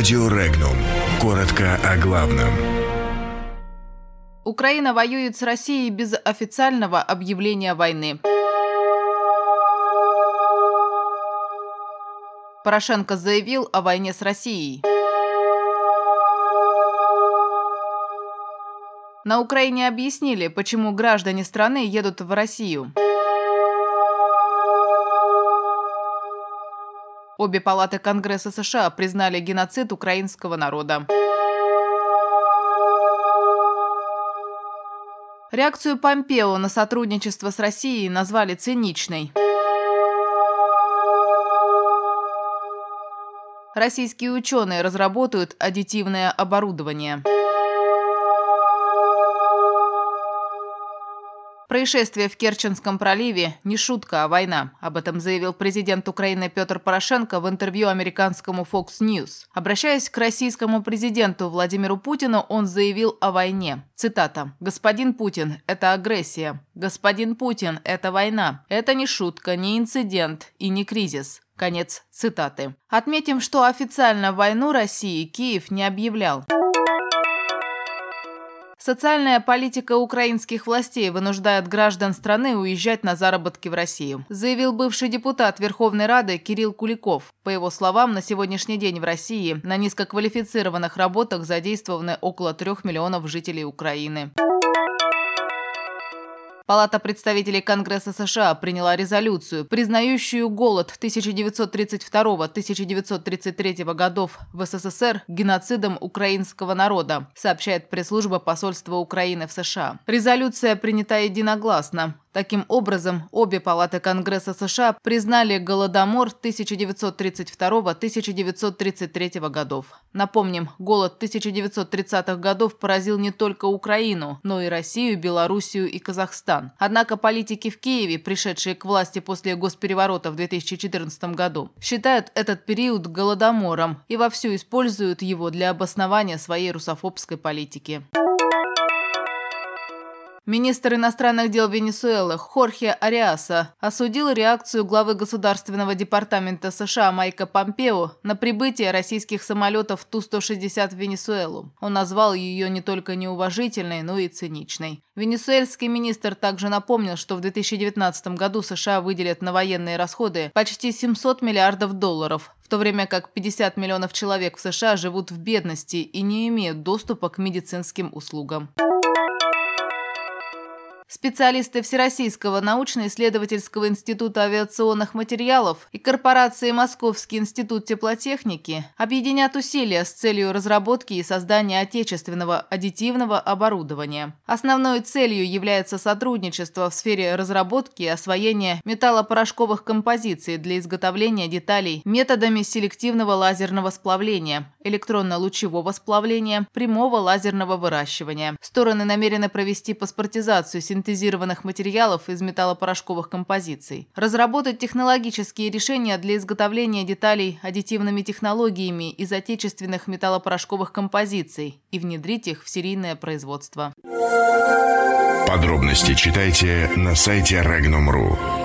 Радио Регнум. Коротко о главном. Украина воюет с Россией без официального объявления войны. Порошенко заявил о войне с Россией. На Украине объяснили, почему граждане страны едут в Россию. Обе палаты Конгресса США признали геноцид украинского народа. Реакцию Помпео на сотрудничество с Россией назвали циничной. Российские ученые разработают аддитивное оборудование. Происшествие в Керченском проливе – не шутка, а война. Об этом заявил президент Украины Петр Порошенко в интервью американскому Fox News. Обращаясь к российскому президенту Владимиру Путину, он заявил о войне. Цитата. «Господин Путин, это агрессия. Господин Путин, это война. Это не шутка, не инцидент и не кризис». Конец цитаты. Отметим, что официально войну России Киев не объявлял. Социальная политика украинских властей вынуждает граждан страны уезжать на заработки в Россию, заявил бывший депутат Верховной Рады Кирилл Куликов. По его словам, на сегодняшний день в России на низкоквалифицированных работах задействованы около трех миллионов жителей Украины. Палата представителей Конгресса США приняла резолюцию, признающую голод 1932-1933 годов в СССР геноцидом украинского народа, сообщает пресс-служба посольства Украины в США. Резолюция принята единогласно. Таким образом, обе палаты Конгресса США признали Голодомор 1932-1933 годов. Напомним, голод 1930-х годов поразил не только Украину, но и Россию, Белоруссию и Казахстан. Однако политики в Киеве, пришедшие к власти после госпереворота в 2014 году, считают этот период голодомором и вовсю используют его для обоснования своей русофобской политики. Министр иностранных дел Венесуэлы Хорхе Ариаса осудил реакцию главы Государственного департамента США Майка Помпео на прибытие российских самолетов Ту-160 в Венесуэлу. Он назвал ее не только неуважительной, но и циничной. Венесуэльский министр также напомнил, что в 2019 году США выделят на военные расходы почти 700 миллиардов долларов, в то время как 50 миллионов человек в США живут в бедности и не имеют доступа к медицинским услугам. Специалисты Всероссийского научно-исследовательского института авиационных материалов и корпорации Московский институт теплотехники объединят усилия с целью разработки и создания отечественного аддитивного оборудования. Основной целью является сотрудничество в сфере разработки и освоения металлопорошковых композиций для изготовления деталей методами селективного лазерного сплавления, электронно-лучевого сплавления, прямого лазерного выращивания. Стороны намерены провести паспортизацию синтезированных материалов из металлопорошковых композиций, разработать технологические решения для изготовления деталей аддитивными технологиями из отечественных металлопорошковых композиций и внедрить их в серийное производство. Подробности читайте на сайте Regnum.ru.